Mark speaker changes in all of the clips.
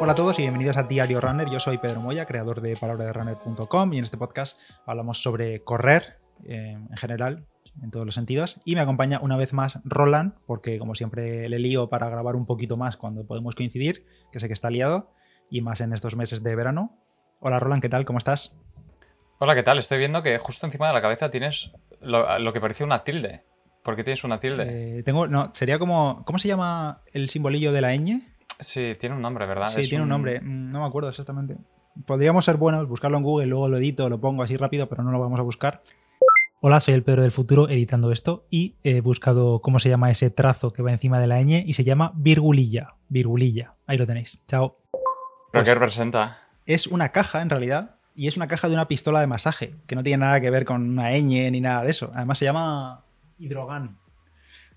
Speaker 1: Hola a todos y bienvenidos a Diario Runner. Yo soy Pedro Moya, creador de palabraderunner.com y en este podcast hablamos sobre correr eh, en general, en todos los sentidos. Y me acompaña una vez más Roland, porque como siempre le lío para grabar un poquito más cuando podemos coincidir, que sé que está liado, y más en estos meses de verano. Hola Roland, ¿qué tal? ¿Cómo estás?
Speaker 2: Hola, ¿qué tal? Estoy viendo que justo encima de la cabeza tienes lo, lo que parece una tilde. ¿Por qué tienes una tilde?
Speaker 1: Eh, tengo, no, sería como, ¿cómo se llama el simbolillo de la ñ?
Speaker 2: Sí, tiene un nombre, ¿verdad?
Speaker 1: Sí,
Speaker 2: Es
Speaker 1: tiene un nombre, mm, no me acuerdo exactamente. Podríamos ser buenos, buscarlo en Google, luego lo edito, lo pongo así rápido, pero no lo vamos a buscar. Hola, soy el Pedro del futuro editando esto y he buscado cómo se llama ese trazo que va encima de la ñ y se llama virgulilla. Virgulilla. Ahí lo tenéis. Chao.
Speaker 2: ¿Pero
Speaker 1: Pues-
Speaker 2: qué representa?
Speaker 1: Es una caja en realidad y es una caja de una pistola de masaje que no tiene nada que ver con una ñ ni nada de eso. Además se llama hidrogan.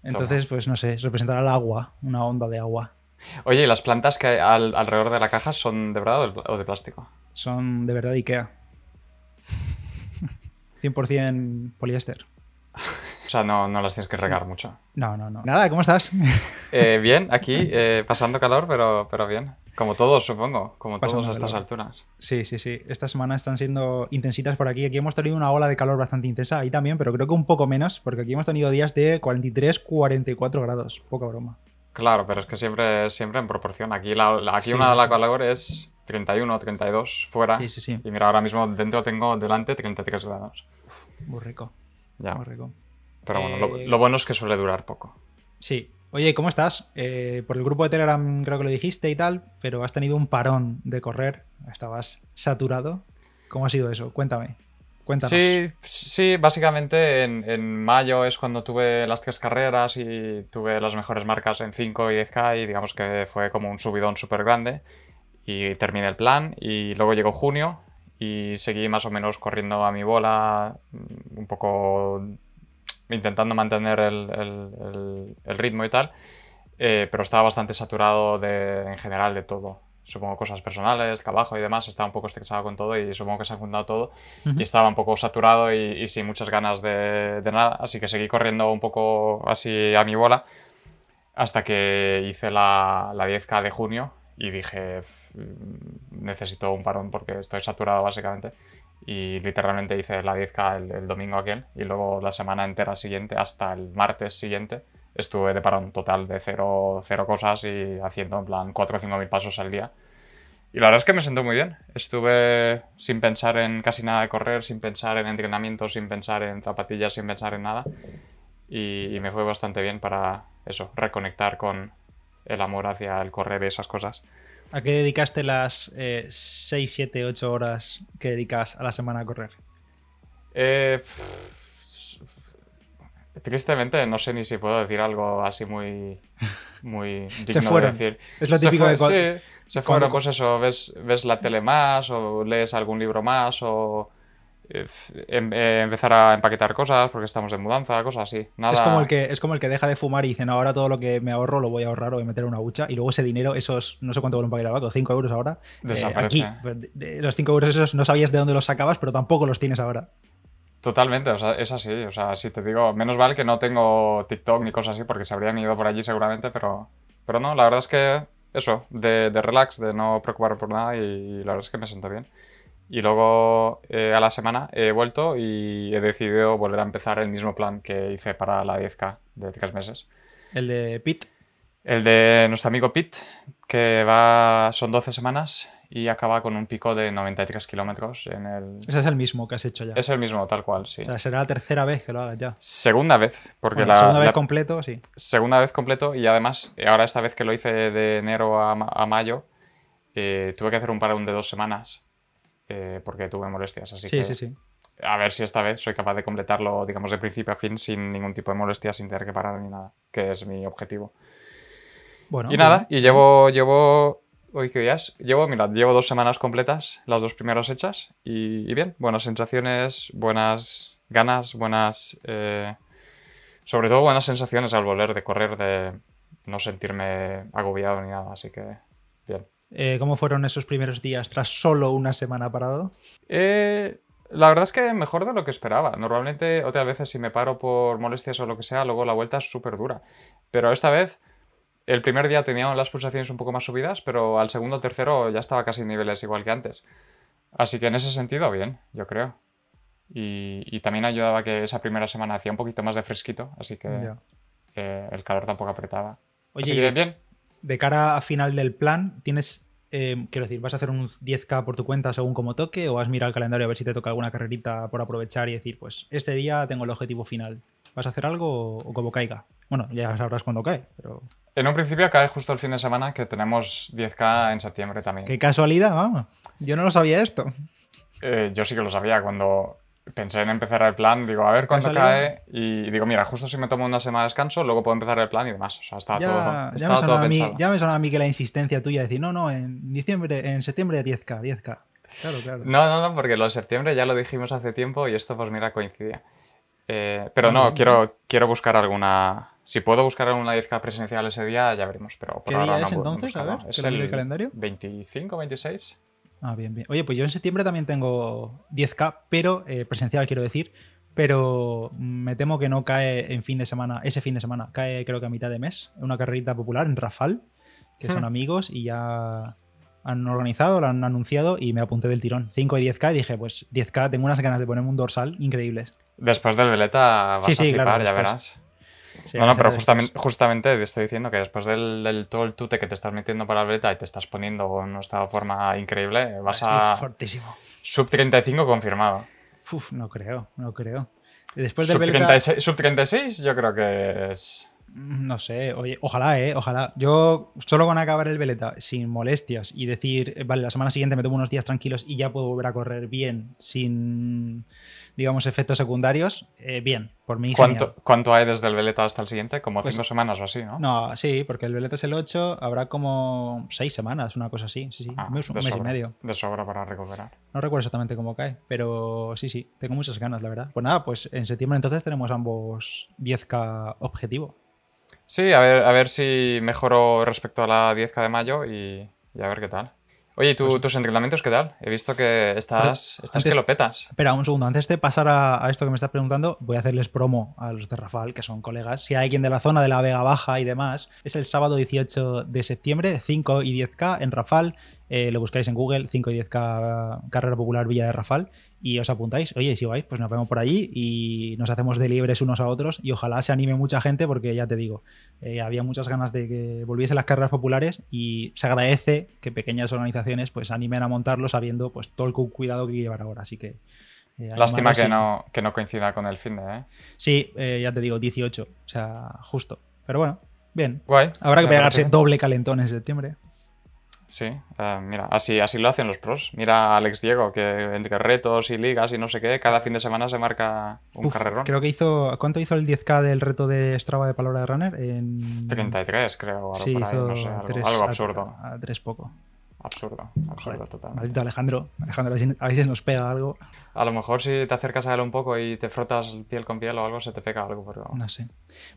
Speaker 1: Entonces, pues no sé, representará el agua, una onda de agua.
Speaker 2: Oye, ¿y las plantas que hay al- alrededor de la caja son de verdad o de- plástico?
Speaker 1: Son de verdad Ikea. 100% poliéster.
Speaker 2: O sea, no, no las tienes que regar mucho.
Speaker 1: No, no, no. Nada, ¿cómo estás?
Speaker 2: Eh, bien, aquí, eh, pasando calor, pero, pero bien. Como todos, supongo. Como
Speaker 1: Pasando
Speaker 2: todos a estas
Speaker 1: calor.
Speaker 2: alturas.
Speaker 1: Sí, sí, sí. Esta semana están siendo intensitas por aquí. Aquí hemos tenido una ola de calor bastante intensa, ahí también, pero creo que un poco menos, porque aquí hemos tenido días de 43, 44 grados. Poca broma.
Speaker 2: Claro, pero es que siempre, siempre en proporción. Aquí, la, la- aquí
Speaker 1: Sí.
Speaker 2: una de la calor es 31, 32 fuera.
Speaker 1: Sí, sí, sí.
Speaker 2: Y mira, ahora mismo dentro tengo delante 33 grados.
Speaker 1: Muy rico,
Speaker 2: Ya.
Speaker 1: muy rico.
Speaker 2: Pero bueno, lo,
Speaker 1: Eh,
Speaker 2: lo bueno es que suele durar poco.
Speaker 1: Sí. Oye, ¿cómo estás? Eh, por el grupo de Telegram creo que lo dijiste y tal, pero has tenido un parón de correr. Estabas saturado. ¿Cómo ha sido eso? Cuéntame. Cuéntanos.
Speaker 2: Sí, sí, básicamente en, en mayo es cuando tuve las tres carreras y tuve las mejores marcas en 5 y 10K y digamos que fue como un subidón súper grande y terminé el plan y luego llegó junio y seguí más o menos corriendo a mi bola, un poco intentando mantener el- el ritmo y tal, eh, pero estaba bastante saturado de, en general de todo. Supongo cosas personales, trabajo y demás, estaba un poco estresado con todo y supongo que se ha juntado todo y estaba un poco saturado y, y sin muchas ganas de, de nada, así que seguí corriendo un poco así a mi bola hasta que hice la, la 10K de junio y dije, "F- necesito un parón porque estoy saturado básicamente. Y literalmente hice la 10K el, el domingo aquel y luego la semana entera siguiente hasta el martes siguiente estuve de parón total de cero, cero cosas y haciendo en plan 4 o 5 mil pasos al día. Y la verdad es que me sentó muy bien. Estuve sin pensar en casi nada de correr, sin pensar en entrenamiento, sin pensar en zapatillas, sin pensar en nada. Y, y me fue bastante bien para eso, reconectar con el amor hacia el correr y esas cosas.
Speaker 1: ¿A qué dedicaste las 6, 7, 8 horas que dedicas a la semana a correr?
Speaker 2: Eh, tristemente no sé ni si puedo decir algo así muy, muy digno
Speaker 1: Se fueron.
Speaker 2: de decir.
Speaker 1: Es lo
Speaker 2: Se
Speaker 1: típico
Speaker 2: fue-
Speaker 1: de
Speaker 2: sí, se fueron, pues eso, ves, ves la tele más, o lees algún libro más, o eh, em- eh, empezar a empaquetar cosas porque estamos de mudanza, cosas así. Nada.
Speaker 1: Es como, el que, es como el que deja de fumar y dice, no, ahora todo lo que me ahorro lo voy a ahorrar o voy a meter en una hucha. Y luego ese dinero, esos, no sé cuánto vale un paquete de tabaco, 5 euros ahora. eh, aquí, pues, los 5 euros esos no sabías de dónde los sacabas, pero tampoco los tienes ahora.
Speaker 2: Totalmente, o sea, es así. O sea, si te digo, menos mal que no tengo TikTok ni cosas así porque se habrían ido por allí seguramente, pero, pero no, la verdad es que eso, de, de relax, de no preocuparme por nada y, la verdad es que me siento bien. Y luego eh, a la semana he vuelto y he decidido volver a empezar el mismo plan que hice para la 10K de tres meses.
Speaker 1: El de Pete.
Speaker 2: El de nuestro amigo Pete, que va, son 12 semanas y acaba con un pico de 93 kilómetros en el...
Speaker 1: Ese es el mismo que has hecho ya.
Speaker 2: Es el mismo, tal cual, sí.
Speaker 1: O sea, será la tercera vez que lo hagas ya.
Speaker 2: Segunda vez, porque
Speaker 1: Bueno,
Speaker 2: la,
Speaker 1: segunda vez completo, sí.
Speaker 2: segunda vez completo y además, ahora esta vez que lo hice de enero a, ma- a mayo, eh, tuve que hacer un parón de dos semanas eh, porque tuve molestias, así
Speaker 1: Sí,
Speaker 2: que
Speaker 1: sí, sí.
Speaker 2: a ver si esta vez soy capaz de completarlo, digamos, de principio a fin sin ningún tipo de molestia, sin tener que parar ni nada, que es mi objetivo.
Speaker 1: Bueno,
Speaker 2: y nada,
Speaker 1: bien.
Speaker 2: y llevo, llevo, hoy qué días, llevo, mirad, llevo dos semanas completas, las dos primeras hechas, y, y bien, buenas sensaciones, buenas ganas, buenas, eh, sobre todo buenas sensaciones al volver de correr, de no sentirme agobiado ni nada, así que bien.
Speaker 1: Eh, ¿Cómo fueron esos primeros días tras solo una semana parado?
Speaker 2: Eh, la verdad es que mejor de lo que esperaba. Normalmente, otras veces, si me paro por molestias o lo que sea, luego la vuelta es súper dura. Pero esta vez el primer día tenía las pulsaciones un poco más subidas, pero al segundo o tercero ya estaba casi en niveles igual que antes. Así que en ese sentido, bien, yo creo. Y, también ayudaba que esa primera semana hacía un poquito más de fresquito, así que eh, el calor tampoco apretaba.
Speaker 1: Oye, bien. De cara a final del plan, ¿tienes eh, quiero decir, ¿vas a hacer un 10K por tu cuenta según como toque o vas a mirar el calendario a ver si te toca alguna carrerita por aprovechar y decir, pues este día tengo el objetivo final? ¿Vas a hacer algo o como caiga? Bueno, ya sabrás cuándo cae, pero...
Speaker 2: En un principio cae justo el fin de semana que tenemos 10K en septiembre también.
Speaker 1: Qué casualidad, vamos. Yo no lo sabía esto.
Speaker 2: Eh, yo sí que lo sabía. Cuando pensé en empezar el plan, digo, a ver cuándo cae. Y digo, mira, justo si me tomo una semana de descanso, luego puedo empezar el plan y demás. O sea, estaba todo,
Speaker 1: ya me todo mí, Ya me suena a mí que la insistencia tuya de decir, no, no, en diciembre, en septiembre 10K, 10K. Claro, claro.
Speaker 2: No, no, no, porque lo de septiembre ya lo dijimos hace tiempo y esto, pues mira, coincidía. Eh, pero no, quiero, quiero buscar alguna. Si puedo buscar alguna 10K presencial ese día, ya veremos. Pero por
Speaker 1: ¿Qué
Speaker 2: ahora
Speaker 1: día
Speaker 2: es
Speaker 1: entonces? a ver, ¿Es el, calendario?
Speaker 2: 25, 26.
Speaker 1: Ah, bien, bien. Oye, pues yo en septiembre también tengo 10K, pero eh, presencial quiero decir, pero me temo que no cae en fin de semana, ese fin de semana, cae creo que a mitad de mes, una carrerita popular en Rafal, que son hmm. amigos y ya han organizado, lo han anunciado y me apunté del tirón. 5 y 10K y dije, pues 10K, tengo unas ganas de ponerme un dorsal increíbles.
Speaker 2: Después del Veleta vas sí, a sí, flipar, ya verás no, no, pero justamente, justamente te estoy diciendo que después del, todo el tute que te estás metiendo para la beta y te estás poniendo en una forma increíble, vas a.
Speaker 1: Fortísimo.
Speaker 2: Sub 35 confirmado.
Speaker 1: Uf, no creo, no creo. Después del
Speaker 2: sub, 36, sub 36 yo creo que es.
Speaker 1: No sé, oye, ojalá, eh, ojalá. Yo solo con acabar el veleta sin molestias y decir, vale, la semana siguiente me tomo unos días tranquilos y ya puedo volver a correr bien, sin digamos, efectos secundarios, eh, bien, por mí.
Speaker 2: ¿Cuánto, ¿Cuánto hay desde el Veleta hasta el siguiente? Como pues cinco semanas o así, ¿no?
Speaker 1: No, sí, porque el Veleta es el 8, habrá como seis semanas, una cosa así, sí, sí, ah, un mes, y medio.
Speaker 2: De sobra para recuperar.
Speaker 1: No recuerdo exactamente cómo cae, pero sí, sí, tengo muchas ganas, la verdad. Pues nada, pues en septiembre entonces tenemos ambos 10K objetivo.
Speaker 2: Sí, a ver, a ver si mejoro respecto a la 10K de mayo y, y a ver qué tal. Oye, ¿y pues tus entrenamientos qué tal? He visto que estás, estás que lo petas.
Speaker 1: Espera, un segundo. Antes de pasar a, esto que me estás preguntando, voy a hacerles promo a los de Rafal, que son colegas. Si hay alguien de la zona de la Vega Baja y demás, es el sábado 18 de septiembre, 5 y 10K en Rafal. Eh, lo buscáis en Google, 5 y 10K Carrera Popular Villa de Rafal, y os apuntáis. Oye, si vais, pues nos vemos por allí y nos hacemos de libres unos a otros. Y ojalá se anime mucha gente, porque ya te digo, eh, había muchas ganas de que volviesen las carreras populares y se agradece que pequeñas organizaciones pues animen a montarlo sabiendo pues todo el cuidado que hay que llevar ahora. Así que.
Speaker 2: Eh, Lástima que no, que no coincida con el fin de. ¿eh?
Speaker 1: Sí, ya te digo, 18, o sea, justo. Pero bueno, bien.
Speaker 2: Guay.
Speaker 1: Habrá que pegarse doble calentón en septiembre.
Speaker 2: Sí, eh, mira, así, así lo hacen los pros. Mira a Alex Diego, que entre retos y ligas y no sé qué, cada fin de semana se marca un carrerón.
Speaker 1: Creo que hizo. ¿Cuánto hizo el 10K del reto de Strava de Palabra de Runner? En...
Speaker 2: 33, creo. Por ahí, no sé, algo, absurdo.
Speaker 1: A, tres poco.
Speaker 2: Absurdo, absurdo total.
Speaker 1: Maldito Alejandro. Alejandro, a ver si nos pega algo.
Speaker 2: A lo mejor si te acercas a él un poco y te frotas piel con piel o algo, se te pega algo. Pero...
Speaker 1: No sé.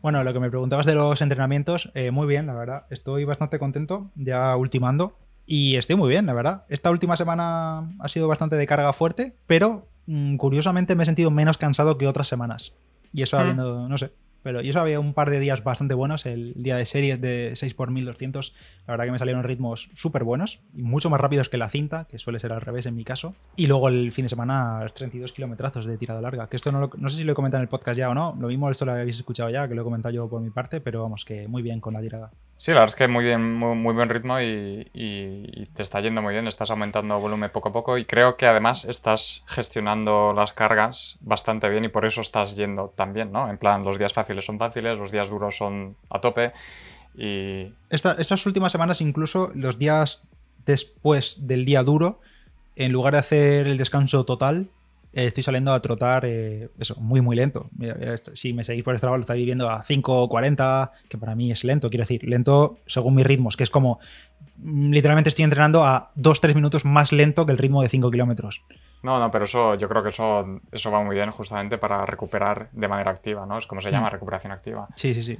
Speaker 1: Bueno, lo que me preguntabas de los entrenamientos, eh, muy bien, la verdad. Estoy bastante contento, ya ultimando. Y estoy muy bien, la verdad. Esta última semana ha sido bastante de carga fuerte, pero mm, curiosamente me he sentido menos cansado que otras semanas. Y eso hmm. habiendo, no sé, pero y eso había un par de días bastante buenos. El día de series de 6x1200, la verdad que me salieron ritmos súper buenos y mucho más rápidos que la cinta, que suele ser al revés en mi caso. Y luego el fin de semana, 32 kilometrazos de tirada larga. Que esto no, no sé si lo he comentado en el podcast ya o no. Lo mismo esto lo habéis escuchado ya, que lo he comentado yo por mi parte, pero vamos, que muy bien con la tirada.
Speaker 2: Sí, la verdad es que muy bien, muy, buen ritmo y, te está yendo muy bien, estás aumentando volumen poco a poco y creo que además estás gestionando las cargas bastante bien y por eso estás yendo tan bien, ¿no? En plan, los días fáciles son fáciles, los días duros son a tope y...
Speaker 1: estas últimas semanas incluso los días después del día duro, en lugar de hacer el descanso total, estoy saliendo a trotar eh, eso, muy, muy lento. Si me seguís por este lado, lo estáis viendo a 5.40, que para mí es lento, quiero decir, lento según mis ritmos, que es como mm, literalmente estoy entrenando a 2-3 minutos más lento que el ritmo de 5 kilómetros.
Speaker 2: No, no, pero eso yo creo que eso, eso va muy bien justamente para recuperar de manera activa, ¿no? Es como se llama, mm. recuperación activa.
Speaker 1: Sí, sí, sí.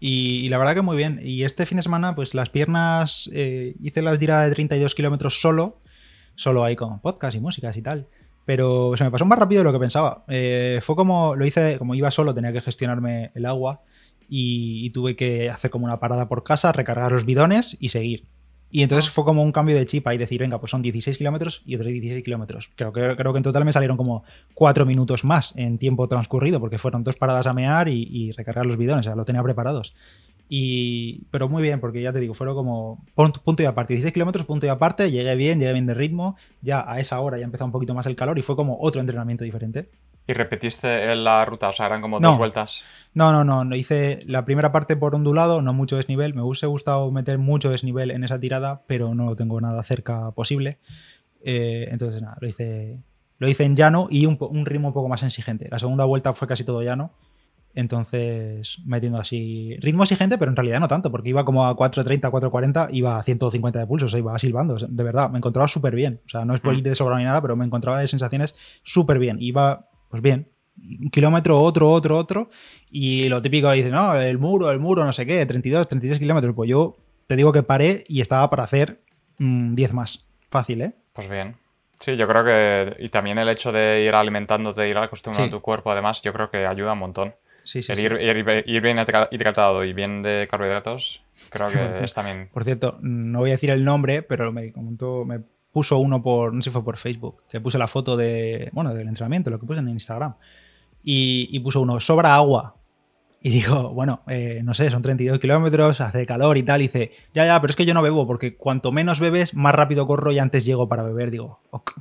Speaker 1: Y, la verdad que muy bien. Y este fin de semana, pues las piernas, eh, hice la tirada de 32 kilómetros solo, solo ahí con podcast y músicas y tal. Pero se me pasó más rápido de lo que pensaba. Eh, fue como lo hice, como iba solo, tenía que gestionarme el agua. y, y tuve que hacer como una parada por casa, recargar los bidones y seguir. Y entonces fue como un cambio de chip ahí, decir, venga, pues son 16 kilómetros y otros 16 kilómetros. Creo que, creo que en total me salieron como 4 minutos más en tiempo transcurrido, porque fueron dos paradas a mear y, y recargar los bidones, o sea, lo tenía preparados. Y, pero muy bien, porque ya te digo, fueron como punto, y aparte, 16 kilómetros, punto y aparte, llegué bien, llegué bien de ritmo, ya a esa hora ya empezó un poquito más el calor y fue como otro entrenamiento diferente.
Speaker 2: ¿Y repetiste la ruta? O sea, eran como
Speaker 1: No.
Speaker 2: dos vueltas.
Speaker 1: No, no, no, no hice la primera parte por ondulado, no mucho desnivel. Me hubiese gustado meter mucho desnivel en esa tirada, pero no tengo nada cerca posible. Eh, entonces, nada, lo hice, lo hice en llano y un, un ritmo un poco más exigente. La segunda vuelta fue casi todo llano. Entonces, metiendo así. Ritmo exigente, pero en realidad no tanto, porque iba como a 4.30, 4.40, iba a 150 de pulso, o sea, iba silbando. De verdad, me encontraba súper bien. O sea, no es por
Speaker 2: Mm.
Speaker 1: ir de sobrado ni nada, pero me encontraba de sensaciones súper bien. Iba, pues bien. Un kilómetro, otro, otro, otro. Y lo típico dice, no, el muro, el muro, no sé qué, 32, 33 kilómetros. Pues yo te digo que paré y estaba para hacer mm, 10 más. Fácil, ¿eh?
Speaker 2: Pues bien. Sí, yo creo que. Y también el hecho de ir alimentándote, ir acostumbrando
Speaker 1: Sí.
Speaker 2: tu cuerpo, además, yo creo que ayuda un montón.
Speaker 1: Sí, sí,
Speaker 2: el ir, ir- ir bien hidrata- hidratado y bien de carbohidratos, creo que es también.
Speaker 1: Por cierto, no voy a decir el nombre, pero me comentó, me puso uno por, no sé si fue por Facebook, que puse la foto de, bueno, del entrenamiento, lo que puse en Instagram. Y, y puso uno, sobra agua. Y digo, bueno, eh, no sé, son 32 kilómetros, hace calor y tal. Y dice, ya, ya, pero es que yo no bebo, porque cuanto menos bebes, más rápido corro y antes llego para beber. Digo, ok.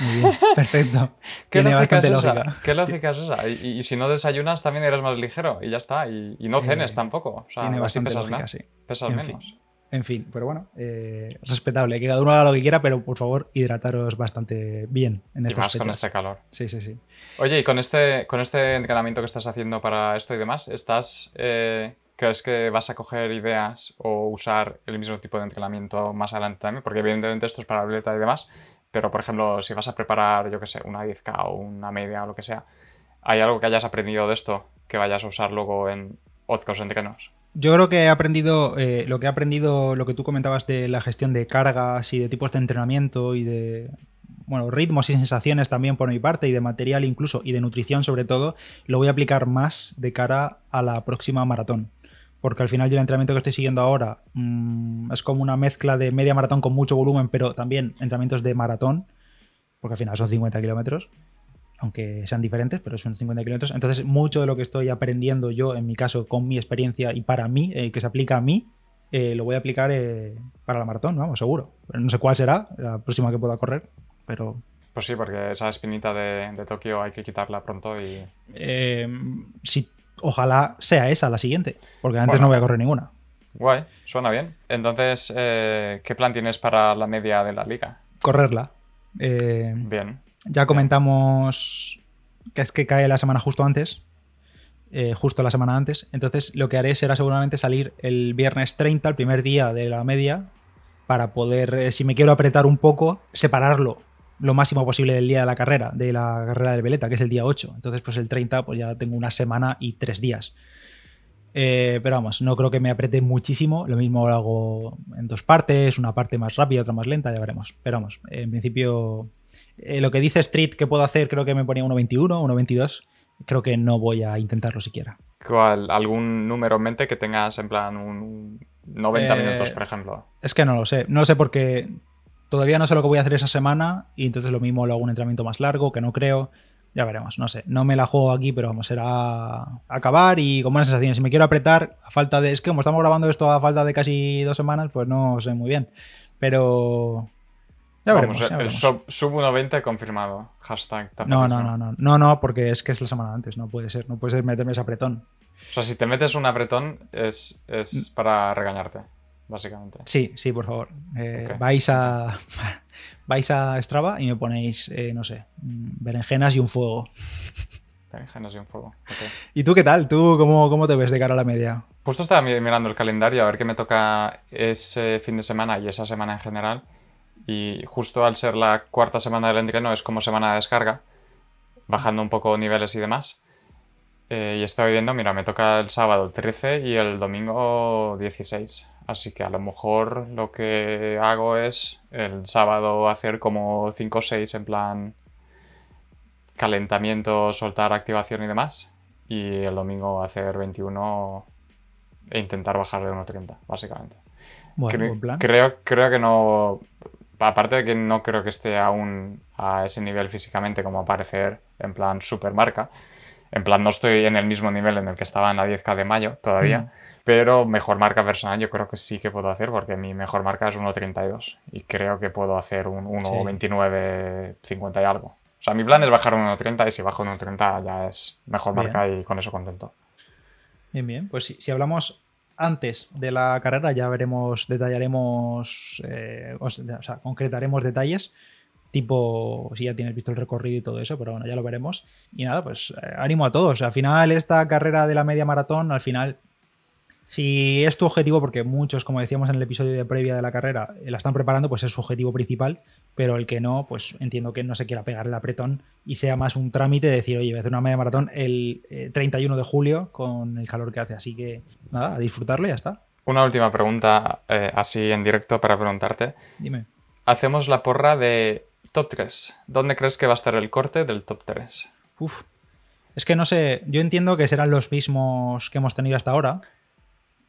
Speaker 1: Muy bien, perfecto.
Speaker 2: ¿Qué
Speaker 1: Tiene
Speaker 2: lógica, es esa?
Speaker 1: lógica.
Speaker 2: ¿Qué lógica es esa? Y, y- y si no desayunas, también eres más ligero y ya está. Y, y no cenes
Speaker 1: Eh,
Speaker 2: tampoco. O sea,
Speaker 1: Tiene
Speaker 2: así
Speaker 1: bastante
Speaker 2: pesas,
Speaker 1: lógica, sí.
Speaker 2: pesas
Speaker 1: En fin.
Speaker 2: menos.
Speaker 1: En fin, pero bueno, eh, respetable, que cada uno haga lo que quiera, pero por favor, hidrataros bastante bien en
Speaker 2: Y
Speaker 1: estas
Speaker 2: más con este calor.
Speaker 1: Sí, sí, sí.
Speaker 2: Oye, y con este, con este entrenamiento que estás haciendo para esto y demás, ¿estás, eh, ¿crees que vas a coger ideas o usar el mismo tipo de entrenamiento más adelante también? Porque evidentemente esto es para atleta y demás, pero por ejemplo, si vas a preparar, yo qué sé, una 10K o una media o lo que sea, ¿hay algo que hayas aprendido de esto que vayas a usar luego en otros entrenos?
Speaker 1: Yo creo que he aprendido eh, lo que he aprendido, lo que tú comentabas de la gestión de cargas y de tipos de entrenamiento y de bueno, ritmos y sensaciones también por mi parte y de material incluso y de nutrición sobre todo, lo voy a aplicar más de cara a la próxima maratón. Porque al final yo el entrenamiento que estoy siguiendo ahora mm, es como una mezcla de media maratón con mucho volumen, pero también entrenamientos de maratón, porque al final son 50 kilómetros, aunque sean diferentes, pero son 50 kilómetros. Entonces, mucho de lo que estoy aprendiendo yo, en mi caso, con mi experiencia y para mí, eh, que se aplica a mí, eh, lo voy a aplicar eh, para la maratón, vamos, seguro. Pero no sé cuál será la próxima que pueda correr, pero
Speaker 2: Pues sí, porque esa espinita de, de Tokio hay que quitarla pronto y...
Speaker 1: eh, si, ojalá sea esa la siguiente, porque antes
Speaker 2: Bueno.
Speaker 1: no voy a correr ninguna.
Speaker 2: Guay, suena bien. Entonces, eh, ¿qué plan tienes para la media de la liga?
Speaker 1: Correrla. Eh,
Speaker 2: Bien.
Speaker 1: Ya comentamos que es que cae la semana justo antes. eh, justo la semana antes. Entonces lo que haré será seguramente salir el viernes 30, el primer día de la media, para poder, si me quiero apretar un poco, separarlo lo máximo posible del día de la carrera, de la carrera del Veleta, que es el día 8. Entonces, pues el 30, pues ya tengo una semana y tres días. Eh, pero vamos, no creo que me apriete muchísimo. Lo mismo lo hago en dos partes, una parte más rápida, otra más lenta, ya veremos. Pero vamos, en principio, eh, lo que dice Street que puedo hacer, creo que me ponía 1.21, 1.22. Creo que no voy a intentarlo siquiera.
Speaker 2: ¿Cuál, ¿Algún número en mente que tengas en plan un 90
Speaker 1: Eh,
Speaker 2: minutos, por ejemplo?
Speaker 1: Es que no lo sé. No lo sé porque todavía no sé lo que voy a hacer esa semana y entonces lo mismo lo hago un entrenamiento más largo, que no creo. Ya veremos, no sé. No me la juego aquí, pero vamos, será acabar y con buenas sensaciones. Si me quiero apretar, a falta de. Es que como estamos grabando esto a falta de casi dos semanas, pues no sé muy bien. Pero. Ya veremos.
Speaker 2: Vamos,
Speaker 1: ya
Speaker 2: el
Speaker 1: veremos.
Speaker 2: sub, sub 1.20 confirmado. Hashtag
Speaker 1: No, no, no, no. No, no, porque es que es la semana antes. No puede ser. No puede ser meterme ese apretón.
Speaker 2: O sea, si te metes un apretón es, es para regañarte, básicamente.
Speaker 1: Sí, sí, por favor. Eh. Vais a. Vais a Strava y me ponéis, eh, no sé, mm, berenjenas y un fuego.
Speaker 2: Berenjenas y un fuego.
Speaker 1: ¿Y tú qué tal? ¿Tú cómo, cómo te ves de cara a la media?
Speaker 2: Justo estaba mi- mirando el calendario a ver qué me toca ese fin de semana y esa semana en general. Y justo al ser la cuarta semana del entreno es como semana de descarga, bajando un poco niveles y demás. Eh, y estoy viendo, mira, me toca el sábado 13 y el domingo 16. Así que a lo mejor lo que hago es el sábado hacer como 5 o 6 en plan calentamiento, soltar activación y demás. Y el domingo hacer 21 e intentar bajar de 1.30, básicamente.
Speaker 1: Bueno,
Speaker 2: Cre-
Speaker 1: buen plan.
Speaker 2: Creo, creo que no. Aparte de que no creo que esté aún a ese nivel físicamente como aparecer en plan supermarca. En plan, no estoy en el mismo nivel en el que estaba en la 10K de mayo todavía.
Speaker 1: Mm.
Speaker 2: Pero mejor marca personal yo creo que sí que puedo hacer porque mi mejor marca es 1.32 y creo que puedo hacer un 1.29.50 y algo. O sea, mi plan es bajar un 1.30 y si bajo un 1.30 ya es mejor
Speaker 1: Bien.
Speaker 2: marca y con eso contento.
Speaker 1: Bien, bien. Pues si, si hablamos antes de la carrera, ya veremos, detallaremos, eh, o sea, o sea, concretaremos detalles, tipo si ya tienes visto el recorrido y todo eso, pero bueno, ya lo veremos. Y nada, pues eh, ánimo a todos. Al final, esta carrera de la media maratón, al final, si es tu objetivo, porque muchos, como decíamos en el episodio de previa de la carrera, eh, la están preparando, pues es su objetivo principal, pero el que no, pues entiendo que no se quiera pegar el apretón y sea más un trámite de decir, oye, voy a hacer una media maratón el eh, 31 de julio con el calor que hace. Así que nada, a disfrutarlo y ya está.
Speaker 2: Una última pregunta eh, así en directo para preguntarte.
Speaker 1: Dime.
Speaker 2: Hacemos la porra de top 3. ¿Dónde crees que va a estar el corte del top 3?
Speaker 1: Uf. Es que no sé, yo entiendo que serán los mismos que hemos tenido hasta ahora.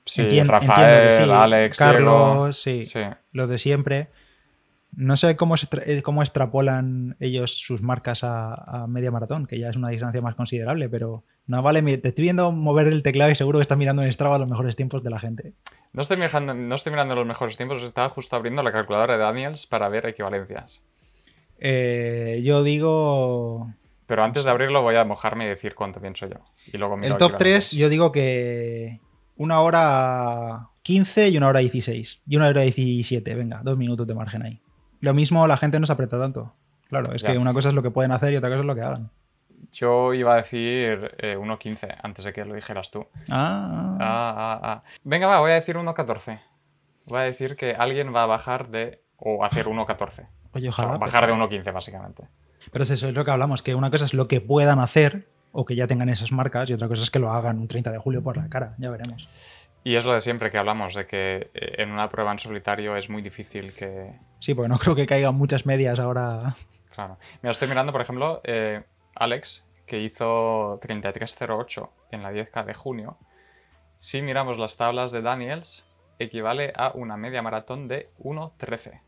Speaker 2: Sí,
Speaker 1: Entien-
Speaker 2: Rafael,
Speaker 1: sí.
Speaker 2: Alex,
Speaker 1: Carlos,
Speaker 2: Diego.
Speaker 1: sí,
Speaker 2: Sí.
Speaker 1: los de siempre. No sé cómo, se eh, cómo extrapolan ellos sus marcas a, a media maratón, que ya es una distancia más considerable, pero no vale. Te estoy viendo mover el teclado y seguro que estás mirando en Strava los mejores tiempos de la gente.
Speaker 2: No estoy, mirando, no estoy mirando los mejores tiempos, estaba justo abriendo la calculadora de Daniels para ver equivalencias.
Speaker 1: Eh, yo digo.
Speaker 2: Pero antes de abrirlo voy a mojarme y decir cuánto pienso yo. Y luego
Speaker 1: El top 3,
Speaker 2: equivalencias.
Speaker 1: yo digo que una hora 15 y una hora 16. Y una hora 17, venga, dos minutos de margen ahí. Lo mismo la gente no se aprieta tanto. Claro, es
Speaker 2: Ya.
Speaker 1: que una cosa es lo que pueden hacer y otra cosa es lo que hagan.
Speaker 2: Yo iba a decir eh, 1.15 antes de que lo dijeras tú.
Speaker 1: Ah,
Speaker 2: Ah, ah, ah. Venga, va, voy a decir 1.14. Voy a decir que alguien va a bajar de. o hacer 1.14.
Speaker 1: oye,
Speaker 2: O sea,
Speaker 1: ojalá.
Speaker 2: bajar de 1.15, básicamente.
Speaker 1: Pero es eso, es lo que hablamos, que una cosa es lo que puedan hacer o que ya tengan esas marcas y otra cosa es que lo hagan un 30 de julio por la cara, ya veremos.
Speaker 2: Y es lo de siempre que hablamos, de que eh, en una prueba en solitario es muy difícil que.
Speaker 1: Sí, porque no creo que caigan muchas medias ahora.
Speaker 2: Claro. Mira, estoy mirando, por ejemplo, eh, Alex, que hizo 33.08 en la 10K de junio. Si miramos las tablas de Daniels, equivale a una media maratón de 1.13.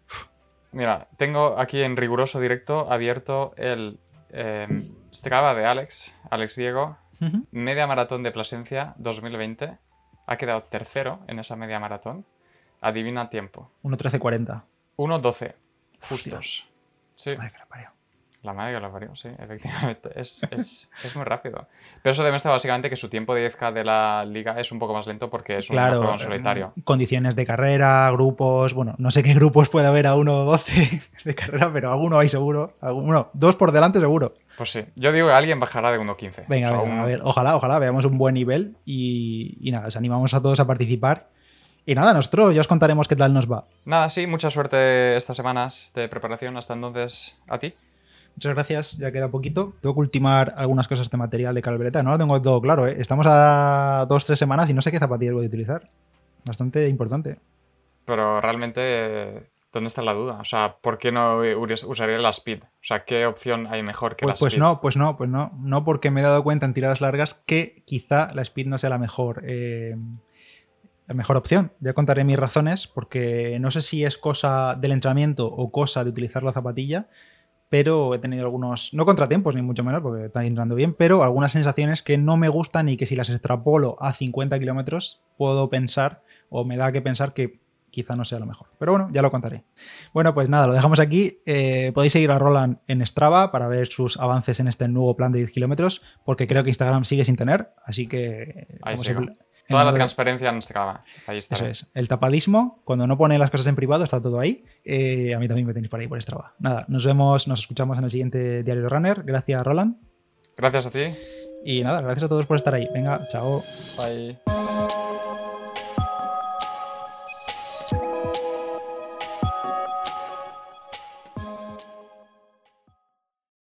Speaker 2: Mira, tengo aquí en riguroso directo abierto el eh, Strava de Alex, Alex Diego, media maratón de Plasencia 2020. Ha quedado tercero en esa media maratón. Adivina tiempo.
Speaker 1: 1.13.40.
Speaker 2: 1.12. Justos. Sí.
Speaker 1: Madre que la parió.
Speaker 2: La madre que lo parió, sí, efectivamente. Es, es- es muy rápido. Pero eso demuestra básicamente que su tiempo de 10K de la liga es un poco más lento porque es una
Speaker 1: Claro,
Speaker 2: prueba en solitario.
Speaker 1: eh, condiciones de carrera, grupos, bueno, no sé qué grupos puede haber a 1.12 de carrera, pero alguno hay seguro. Alguno, dos por delante seguro.
Speaker 2: Pues sí, yo digo que alguien bajará de 1.15.
Speaker 1: Venga,
Speaker 2: O sea,
Speaker 1: venga,
Speaker 2: un-
Speaker 1: a ver, ojalá, ojalá veamos un buen nivel y, y nada, os animamos a todos a participar. Y nada, nosotros ya os contaremos qué tal nos va.
Speaker 2: Nada, sí, mucha suerte estas semanas de preparación. Hasta entonces, a ti.
Speaker 1: Muchas gracias, ya queda poquito. Tengo que ultimar algunas cosas de material de calvereta, no lo tengo todo claro, ¿eh? Estamos a dos, tres semanas y no sé qué zapatillas voy a utilizar. Bastante importante.
Speaker 2: Pero realmente, ¿dónde está la duda? O sea, ¿por qué no us- usaría la Speed? O sea, ¿qué opción hay mejor que
Speaker 1: Pues,
Speaker 2: la
Speaker 1: pues
Speaker 2: Speed?
Speaker 1: no, pues no, pues no. No porque me he dado cuenta en tiradas largas que quizá la speed no sea la mejor. eh, la mejor opción. Ya contaré mis razones, porque no sé si es cosa del entrenamiento o cosa de utilizar la zapatilla, pero he tenido algunos, no contratiempos ni mucho menos, porque está entrando bien, pero algunas sensaciones que no me gustan y que si las extrapolo a 50 kilómetros puedo pensar o me da que pensar que quizá no sea lo mejor. Pero bueno, ya lo contaré. Bueno, pues nada, lo dejamos aquí. Eh, podéis seguir a Roland en Strava para ver sus avances en este nuevo plan de 10 kilómetros, porque creo que Instagram sigue sin tener, así que...
Speaker 2: Ahí Toda la transparencia en Strava. Ahí está.
Speaker 1: Eso es. El tapadismo, cuando no pone las cosas en privado, está todo ahí. Eh, a mí también me tenéis por ahí por Strava. Nada, nos vemos, nos escuchamos en el siguiente Diario Runner. Gracias, Roland.
Speaker 2: Gracias a ti.
Speaker 1: Y nada, gracias a todos por estar ahí. Venga, chao.
Speaker 2: Bye.